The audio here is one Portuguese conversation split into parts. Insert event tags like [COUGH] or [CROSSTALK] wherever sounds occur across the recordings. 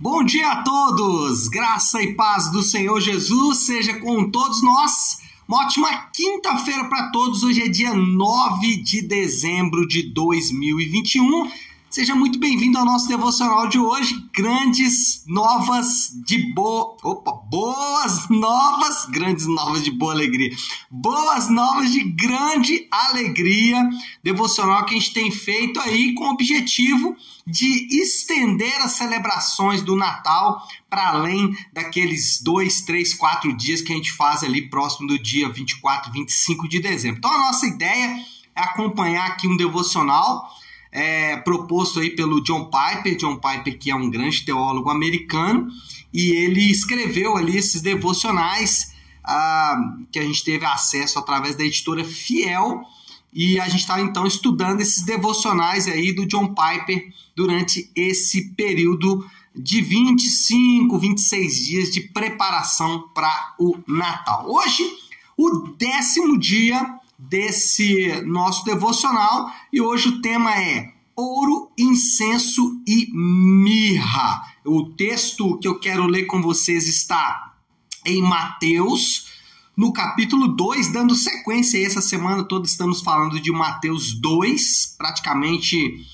Bom dia a todos! Graça e paz do Senhor Jesus seja com todos nós. Uma ótima quinta-feira para todos. Hoje é dia 9 de dezembro de 2021. Seja muito bem-vindo ao nosso devocional de hoje. Grandes novas de boa. Opa, boas novas, grandes novas de boa alegria. Boas novas de grande alegria. Devocional que a gente tem feito aí com o objetivo de estender as celebrações do Natal para além daqueles dois, três, quatro dias que a gente faz ali próximo do dia 24, 25 de dezembro. Então a nossa ideia é acompanhar aqui um devocional é, proposto aí pelo John Piper, John Piper que é um grande teólogo americano, e ele escreveu ali esses devocionais ah, que a gente teve acesso através da editora Fiel, e a gente está então estudando esses devocionais aí do John Piper durante esse período de 25, 26 dias de preparação para o Natal. Hoje, o décimo dia desse nosso devocional e hoje o tema é ouro, incenso e mirra. O texto que eu quero ler com vocês está em Mateus, no capítulo 2, dando sequência. Essa semana toda estamos falando de Mateus 2, praticamente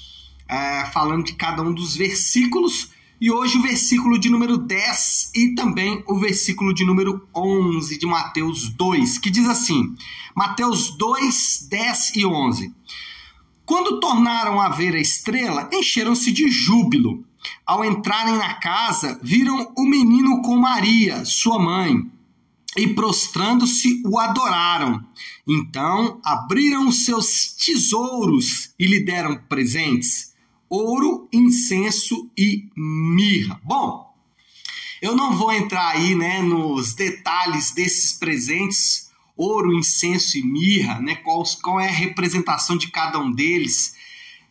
é, falando de cada um dos versículos. E hoje o versículo de número 10 e também o versículo de número 11 de Mateus 2, que diz assim: Mateus 2, 10 e 11. Quando tornaram a ver a estrela, encheram-se de júbilo. Ao entrarem na casa, viram o menino com Maria, sua mãe, e prostrando-se o adoraram. Então abriram os seus tesouros e lhe deram presentes ouro, incenso e mirra. Bom, eu não vou entrar aí, né, nos detalhes desses presentes, ouro, incenso e mirra, né, qual, qual é a representação de cada um deles.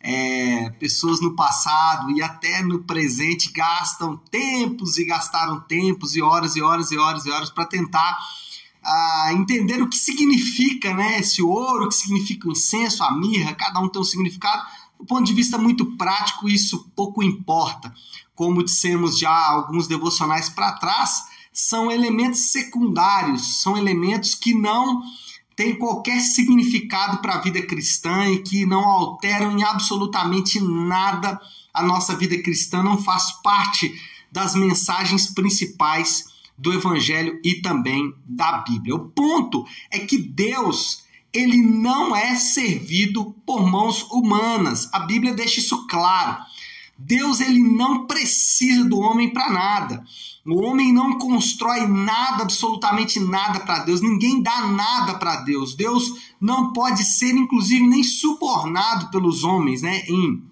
É, pessoas no passado e até no presente gastam tempos e gastaram tempos e horas e horas e horas e horas para tentar ah, entender o que significa né, esse ouro, o que significa o incenso, a mirra, cada um tem um significado do ponto de vista muito prático, isso pouco importa. Como dissemos já alguns devocionais para trás, são elementos secundários, são elementos que não têm qualquer significado para a vida cristã e que não alteram em absolutamente nada a nossa vida cristã, não faz parte das mensagens principais do Evangelho e também da Bíblia. O ponto é que Deus ele não é servido por mãos humanas. A Bíblia deixa isso claro. Deus ele não precisa do homem para nada. O homem não constrói nada, absolutamente nada para Deus. Ninguém dá nada para Deus. Deus não pode ser, inclusive, nem subornado pelos homens, né? Em,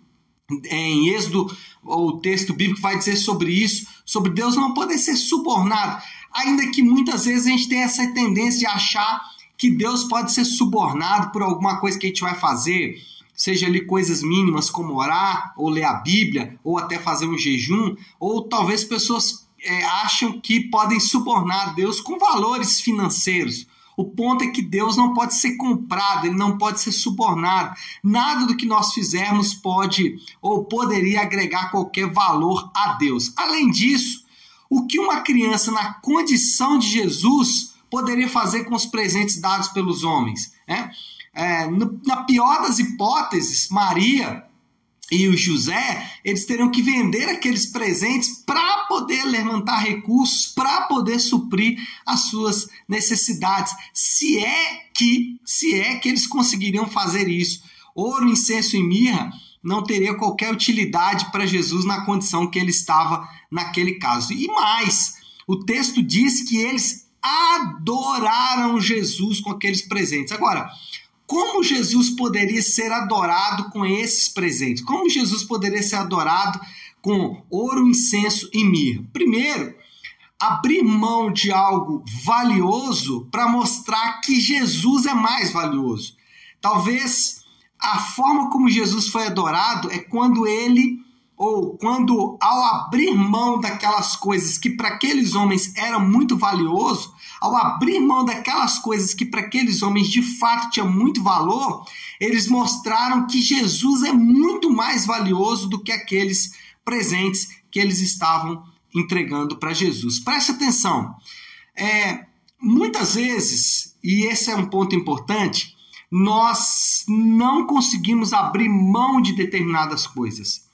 em Êxodo, o texto bíblico vai dizer sobre isso, sobre Deus não poder ser subornado. Ainda que muitas vezes a gente tenha essa tendência de achar que Deus pode ser subornado por alguma coisa que a gente vai fazer, seja ali coisas mínimas como orar, ou ler a Bíblia, ou até fazer um jejum, ou talvez pessoas é, acham que podem subornar Deus com valores financeiros. O ponto é que Deus não pode ser comprado, ele não pode ser subornado. Nada do que nós fizermos pode ou poderia agregar qualquer valor a Deus. Além disso, o que uma criança na condição de Jesus poderia fazer com os presentes dados pelos homens? Né? É, no, na pior das hipóteses, Maria e o José, eles teriam que vender aqueles presentes para poder levantar recursos, para poder suprir as suas necessidades. Se é que, se é que eles conseguiriam fazer isso. Ouro, incenso e mirra não teria qualquer utilidade para Jesus na condição que ele estava naquele caso. E mais, o texto diz que eles adoraram Jesus com aqueles presentes. Agora, como Jesus poderia ser adorado com esses presentes? Como Jesus poderia ser adorado com ouro, incenso e mirra? Primeiro, abrir mão de algo valioso para mostrar que Jesus é mais valioso. Talvez a forma como Jesus foi adorado é quando ele ou quando ao abrir mão daquelas coisas que para aqueles homens era muito valioso, ao abrir mão daquelas coisas que para aqueles homens de fato tinha muito valor, eles mostraram que Jesus é muito mais valioso do que aqueles presentes que eles estavam entregando para Jesus. Preste atenção. É, muitas vezes, e esse é um ponto importante, nós não conseguimos abrir mão de determinadas coisas.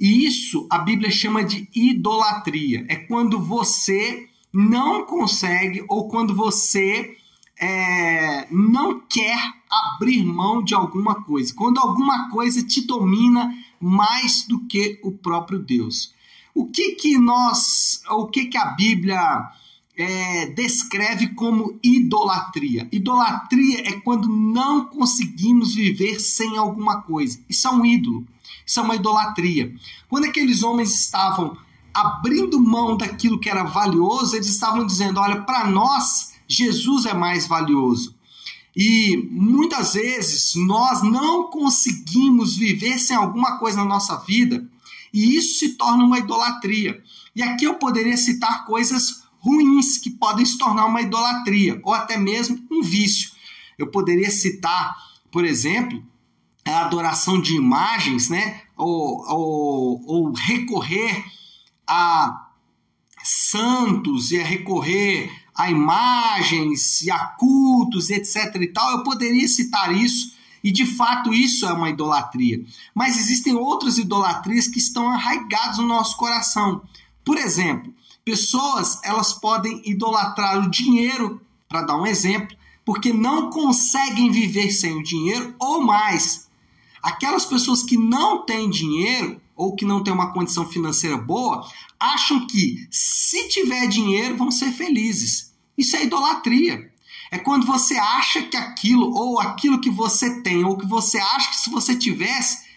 E isso a Bíblia chama de idolatria. É quando você não consegue ou quando você é, não quer abrir mão de alguma coisa. Quando alguma coisa te domina mais do que o próprio Deus. O que que nós, o que que a Bíblia é, descreve como idolatria? Idolatria é quando não conseguimos viver sem alguma coisa. Isso é um ídolo. Isso é uma idolatria. Quando aqueles homens estavam abrindo mão daquilo que era valioso, eles estavam dizendo: olha, para nós, Jesus é mais valioso. E muitas vezes nós não conseguimos viver sem alguma coisa na nossa vida, e isso se torna uma idolatria. E aqui eu poderia citar coisas ruins que podem se tornar uma idolatria, ou até mesmo um vício. Eu poderia citar, por exemplo, a adoração de imagens, né? ou, ou, ou recorrer a santos e a recorrer a imagens e a cultos, etc e tal, eu poderia citar isso e de fato isso é uma idolatria. Mas existem outras idolatrias que estão arraigadas no nosso coração. Por exemplo, pessoas elas podem idolatrar o dinheiro, para dar um exemplo, porque não conseguem viver sem o dinheiro ou mais. Aquelas pessoas que não têm dinheiro ou que não têm uma condição financeira boa, acham que se tiver dinheiro vão ser felizes. Isso é idolatria. É quando você acha que aquilo ou aquilo que você tem ou que você acha que se você tivesse,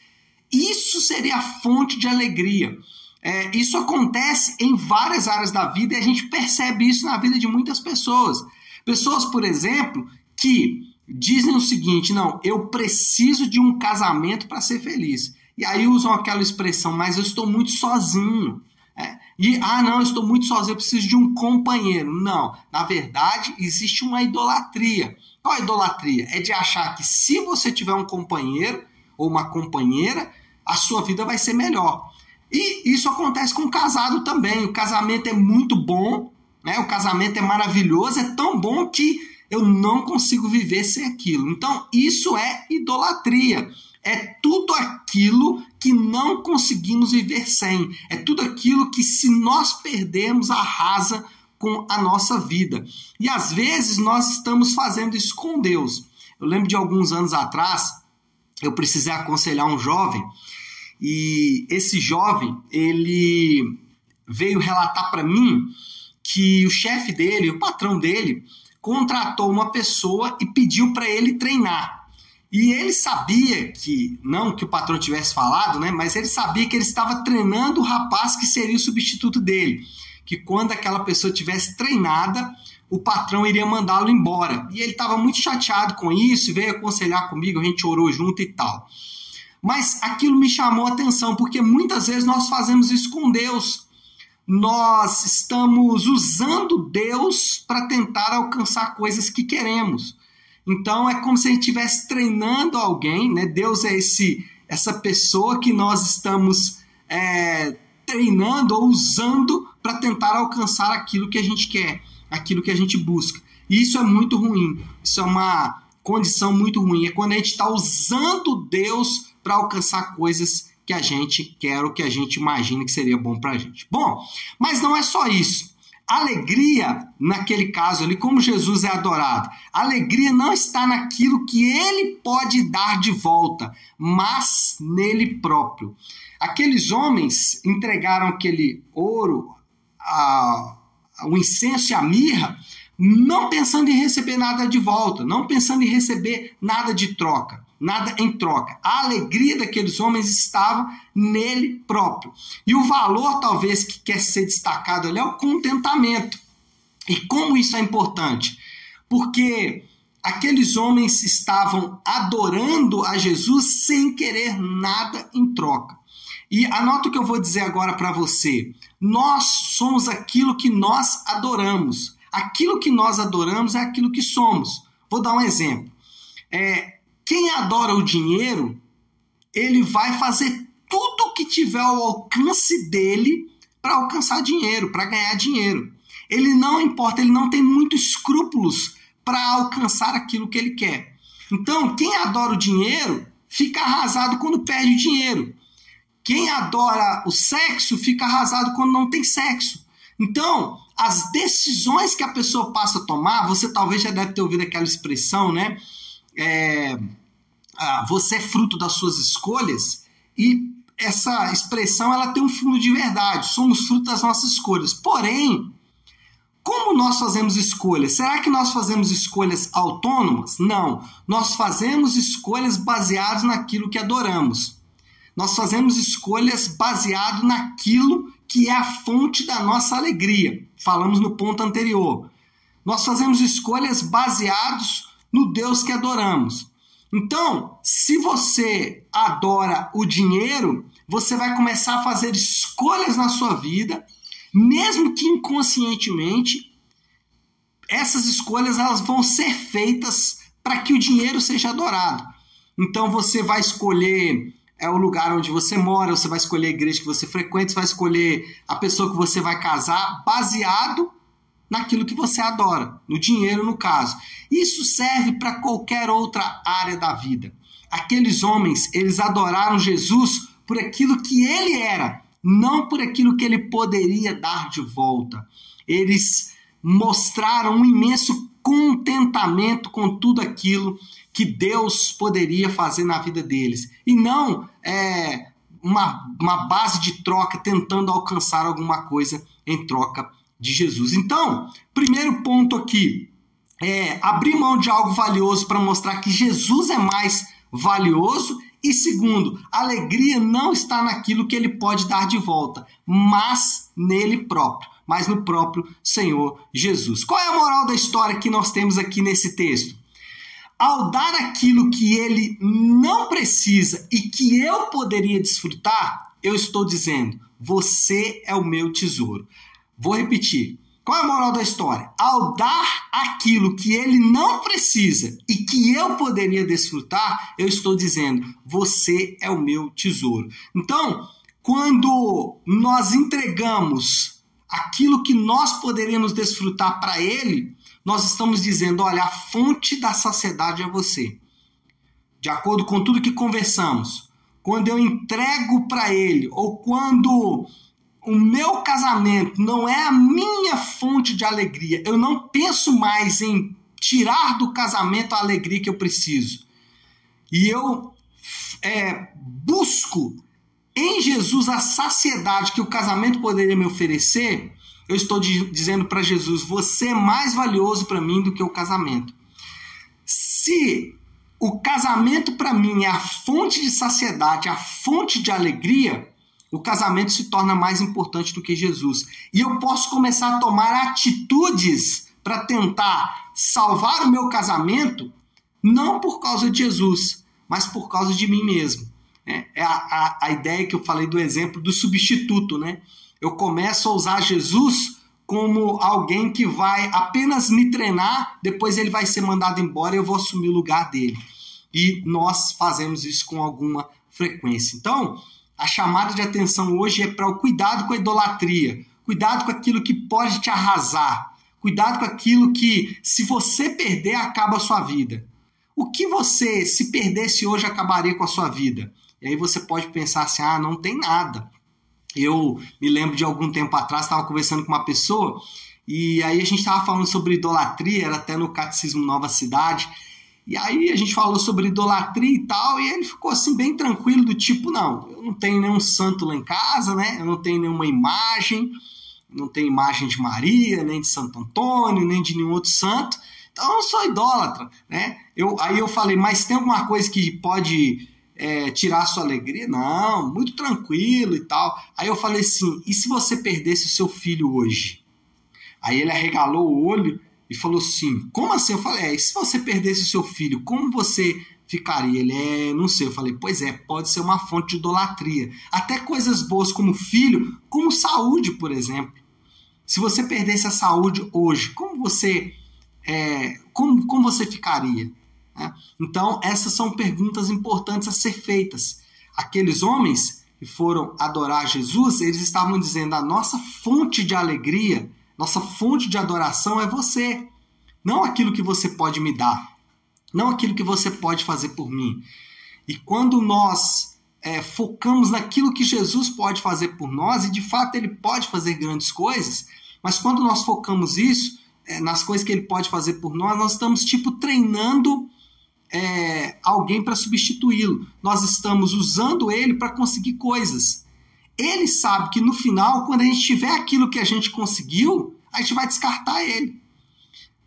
isso seria a fonte de alegria. É, isso acontece em várias áreas da vida e a gente percebe isso na vida de muitas pessoas. Pessoas, por exemplo, que dizem o seguinte: não, eu preciso de um casamento para ser feliz. E aí usam aquela expressão, mas eu estou muito sozinho. É, e, ah, não, eu estou muito sozinho, eu preciso de um companheiro. Não, na verdade, existe uma idolatria. Qual a idolatria? É de achar que se você tiver um companheiro ou uma companheira, a sua vida vai ser melhor. E isso acontece com o casado também. O casamento é muito bom, né? o casamento é maravilhoso, é tão bom que eu não consigo viver sem aquilo. Então, isso é idolatria. É tudo aquilo que não conseguimos viver sem. É tudo aquilo que, se nós perdermos, arrasa com a nossa vida. E às vezes nós estamos fazendo isso com Deus. Eu lembro de alguns anos atrás, eu precisei aconselhar um jovem e esse jovem ele veio relatar para mim que o chefe dele, o patrão dele, contratou uma pessoa e pediu para ele treinar. E ele sabia que, não que o patrão tivesse falado, né, mas ele sabia que ele estava treinando o rapaz que seria o substituto dele. Que quando aquela pessoa tivesse treinada, o patrão iria mandá-lo embora. E ele estava muito chateado com isso, veio aconselhar comigo, a gente orou junto e tal. Mas aquilo me chamou a atenção, porque muitas vezes nós fazemos isso com Deus nós estamos usando Deus para tentar alcançar coisas que queremos. Então é como se a gente estivesse treinando alguém, né? Deus é esse essa pessoa que nós estamos é, treinando ou usando para tentar alcançar aquilo que a gente quer, aquilo que a gente busca. E isso é muito ruim. Isso é uma condição muito ruim. É quando a gente está usando Deus para alcançar coisas que a gente quer ou que a gente imagina que seria bom para a gente. Bom, mas não é só isso. Alegria, naquele caso ali, como Jesus é adorado, alegria não está naquilo que ele pode dar de volta, mas nele próprio. Aqueles homens entregaram aquele ouro, a, o incenso e a mirra, não pensando em receber nada de volta, não pensando em receber nada de troca nada em troca. A alegria daqueles homens estava nele próprio. E o valor, talvez, que quer ser destacado ali é o contentamento. E como isso é importante? Porque aqueles homens estavam adorando a Jesus sem querer nada em troca. E anota o que eu vou dizer agora para você. Nós somos aquilo que nós adoramos. Aquilo que nós adoramos é aquilo que somos. Vou dar um exemplo. É, quem adora o dinheiro, ele vai fazer tudo que tiver ao alcance dele para alcançar dinheiro, para ganhar dinheiro. Ele não importa, ele não tem muitos escrúpulos para alcançar aquilo que ele quer. Então, quem adora o dinheiro fica arrasado quando perde dinheiro. Quem adora o sexo fica arrasado quando não tem sexo. Então, as decisões que a pessoa passa a tomar, você talvez já deve ter ouvido aquela expressão, né? É, ah, você é fruto das suas escolhas e essa expressão ela tem um fundo de verdade. Somos fruto das nossas escolhas. Porém, como nós fazemos escolhas? Será que nós fazemos escolhas autônomas? Não. Nós fazemos escolhas baseadas naquilo que adoramos. Nós fazemos escolhas baseado naquilo que é a fonte da nossa alegria. Falamos no ponto anterior. Nós fazemos escolhas baseados no Deus que adoramos. Então, se você adora o dinheiro, você vai começar a fazer escolhas na sua vida mesmo que inconscientemente, essas escolhas elas vão ser feitas para que o dinheiro seja adorado. Então você vai escolher é o lugar onde você mora, você vai escolher a igreja que você frequenta, você vai escolher a pessoa que você vai casar, baseado naquilo que você adora, no dinheiro no caso. Isso serve para qualquer outra área da vida. Aqueles homens, eles adoraram Jesus por aquilo que ele era, não por aquilo que ele poderia dar de volta. Eles mostraram um imenso contentamento com tudo aquilo que Deus poderia fazer na vida deles. E não é, uma, uma base de troca tentando alcançar alguma coisa em troca de Jesus. Então, primeiro ponto aqui é abrir mão de algo valioso para mostrar que Jesus é mais valioso e segundo, alegria não está naquilo que ele pode dar de volta, mas nele próprio, mas no próprio Senhor Jesus. Qual é a moral da história que nós temos aqui nesse texto? Ao dar aquilo que ele não precisa e que eu poderia desfrutar, eu estou dizendo: você é o meu tesouro. Vou repetir. Qual é a moral da história? Ao dar aquilo que ele não precisa e que eu poderia desfrutar, eu estou dizendo: você é o meu tesouro. Então, quando nós entregamos aquilo que nós poderíamos desfrutar para ele, nós estamos dizendo: olha, a fonte da saciedade é você. De acordo com tudo que conversamos, quando eu entrego para ele, ou quando o meu casamento não é a minha fonte de alegria. Eu não penso mais em tirar do casamento a alegria que eu preciso. E eu é, busco em Jesus a saciedade que o casamento poderia me oferecer. Eu estou dizendo para Jesus: você é mais valioso para mim do que o casamento. Se o casamento para mim é a fonte de saciedade, a fonte de alegria, o casamento se torna mais importante do que Jesus. E eu posso começar a tomar atitudes para tentar salvar o meu casamento, não por causa de Jesus, mas por causa de mim mesmo. É, é a, a, a ideia que eu falei do exemplo do substituto, né? Eu começo a usar Jesus como alguém que vai apenas me treinar, depois ele vai ser mandado embora e eu vou assumir o lugar dele. E nós fazemos isso com alguma frequência. Então, a chamada de atenção hoje é para o cuidado com a idolatria, cuidado com aquilo que pode te arrasar, cuidado com aquilo que, se você perder, acaba a sua vida. O que você, se perdesse hoje, acabaria com a sua vida? E aí você pode pensar assim: ah, não tem nada. Eu me lembro de algum tempo atrás, estava conversando com uma pessoa e aí a gente estava falando sobre idolatria, era até no Catecismo Nova Cidade. E aí a gente falou sobre idolatria e tal, e ele ficou assim bem tranquilo, do tipo, não, eu não tenho nenhum santo lá em casa, né? Eu não tenho nenhuma imagem, não tenho imagem de Maria, nem de Santo Antônio, nem de nenhum outro santo. Então eu não sou idólatra, né? Eu, aí eu falei, mas tem alguma coisa que pode é, tirar sua alegria? Não, muito tranquilo e tal. Aí eu falei assim, e se você perdesse o seu filho hoje? Aí ele arregalou o olho e falou assim: Como assim? Eu falei: É, e se você perdesse o seu filho, como você ficaria? Ele é, não sei. Eu falei: Pois é, pode ser uma fonte de idolatria. Até coisas boas como filho, como saúde, por exemplo. Se você perdesse a saúde hoje, como você, é, como, como você ficaria? É. Então, essas são perguntas importantes a ser feitas. Aqueles homens e foram adorar Jesus, eles estavam dizendo: a nossa fonte de alegria, nossa fonte de adoração é você. Não aquilo que você pode me dar, não aquilo que você pode fazer por mim. E quando nós é, focamos naquilo que Jesus pode fazer por nós, e de fato ele pode fazer grandes coisas, mas quando nós focamos isso, é, nas coisas que ele pode fazer por nós, nós estamos tipo treinando é, alguém para substituí-lo. Nós estamos usando ele para conseguir coisas. Ele sabe que no final, quando a gente tiver aquilo que a gente conseguiu, a gente vai descartar ele.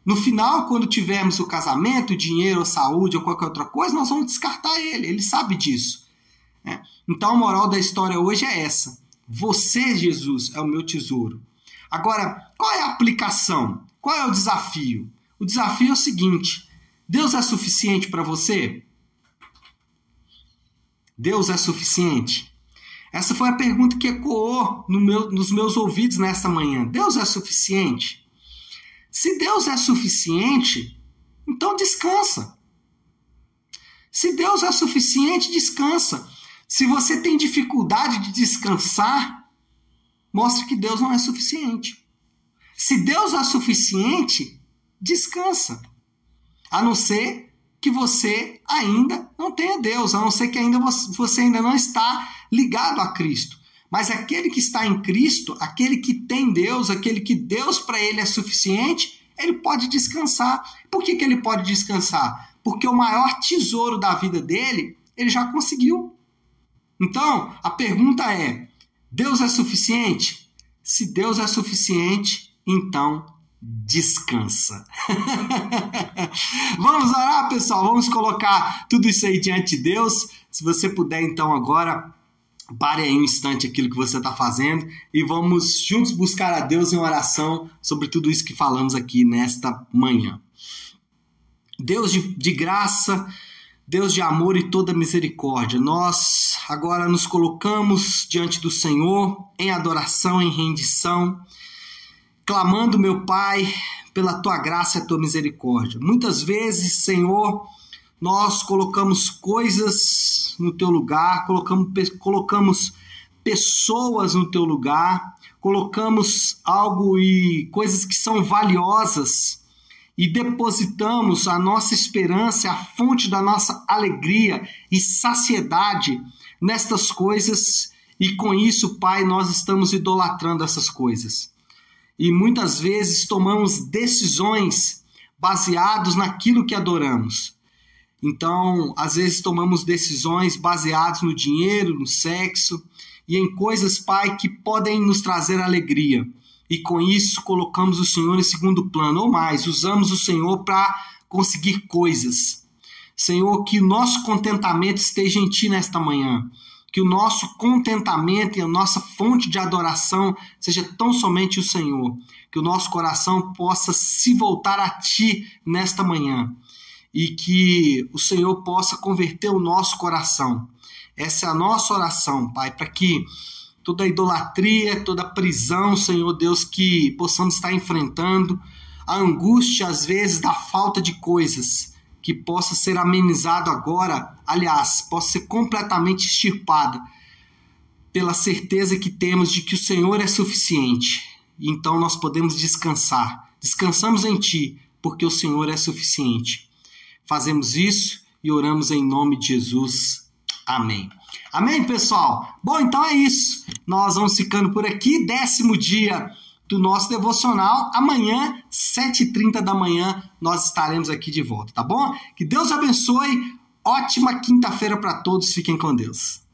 No final, quando tivermos o casamento, dinheiro, saúde ou qualquer outra coisa, nós vamos descartar ele. Ele sabe disso. Né? Então a moral da história hoje é essa. Você, Jesus, é o meu tesouro. Agora, qual é a aplicação? Qual é o desafio? O desafio é o seguinte: Deus é suficiente para você? Deus é suficiente? Essa foi a pergunta que ecoou no meu, nos meus ouvidos nesta manhã. Deus é suficiente? Se Deus é suficiente, então descansa. Se Deus é suficiente, descansa. Se você tem dificuldade de descansar, mostra que Deus não é suficiente. Se Deus é suficiente, descansa. A não ser que você ainda não tenha Deus, a não ser que ainda você ainda não está ligado a Cristo. Mas aquele que está em Cristo, aquele que tem Deus, aquele que Deus para ele é suficiente, ele pode descansar. Por que, que ele pode descansar? Porque o maior tesouro da vida dele, ele já conseguiu. Então, a pergunta é: Deus é suficiente? Se Deus é suficiente, então descansa. [LAUGHS] vamos orar, pessoal. Vamos colocar tudo isso aí diante de Deus. Se você puder, então, agora, pare aí um instante aquilo que você está fazendo e vamos juntos buscar a Deus em oração sobre tudo isso que falamos aqui nesta manhã. Deus de, de graça, Deus de amor e toda misericórdia, nós agora nos colocamos diante do Senhor em adoração, em rendição clamando, meu Pai, pela tua graça e tua misericórdia. Muitas vezes, Senhor, nós colocamos coisas no teu lugar, colocamos, colocamos pessoas no teu lugar, colocamos algo e coisas que são valiosas e depositamos a nossa esperança, a fonte da nossa alegria e saciedade nestas coisas, e com isso, Pai, nós estamos idolatrando essas coisas e muitas vezes tomamos decisões baseados naquilo que adoramos. Então, às vezes tomamos decisões baseadas no dinheiro, no sexo e em coisas, Pai, que podem nos trazer alegria. E com isso colocamos o Senhor em segundo plano, ou mais, usamos o Senhor para conseguir coisas. Senhor, que o nosso contentamento esteja em Ti nesta manhã que o nosso contentamento e a nossa fonte de adoração seja tão somente o Senhor, que o nosso coração possa se voltar a Ti nesta manhã e que o Senhor possa converter o nosso coração. Essa é a nossa oração, Pai, para que toda idolatria, toda prisão, Senhor Deus, que possamos estar enfrentando, a angústia às vezes da falta de coisas, que possa ser amenizado agora, aliás, possa ser completamente extirpada pela certeza que temos de que o Senhor é suficiente. Então nós podemos descansar. Descansamos em Ti, porque o Senhor é suficiente. Fazemos isso e oramos em nome de Jesus. Amém. Amém, pessoal? Bom, então é isso. Nós vamos ficando por aqui. Décimo dia do nosso devocional. Amanhã, 7h30 da manhã, nós estaremos aqui de volta, tá bom? Que Deus abençoe. Ótima quinta-feira para todos. Fiquem com Deus.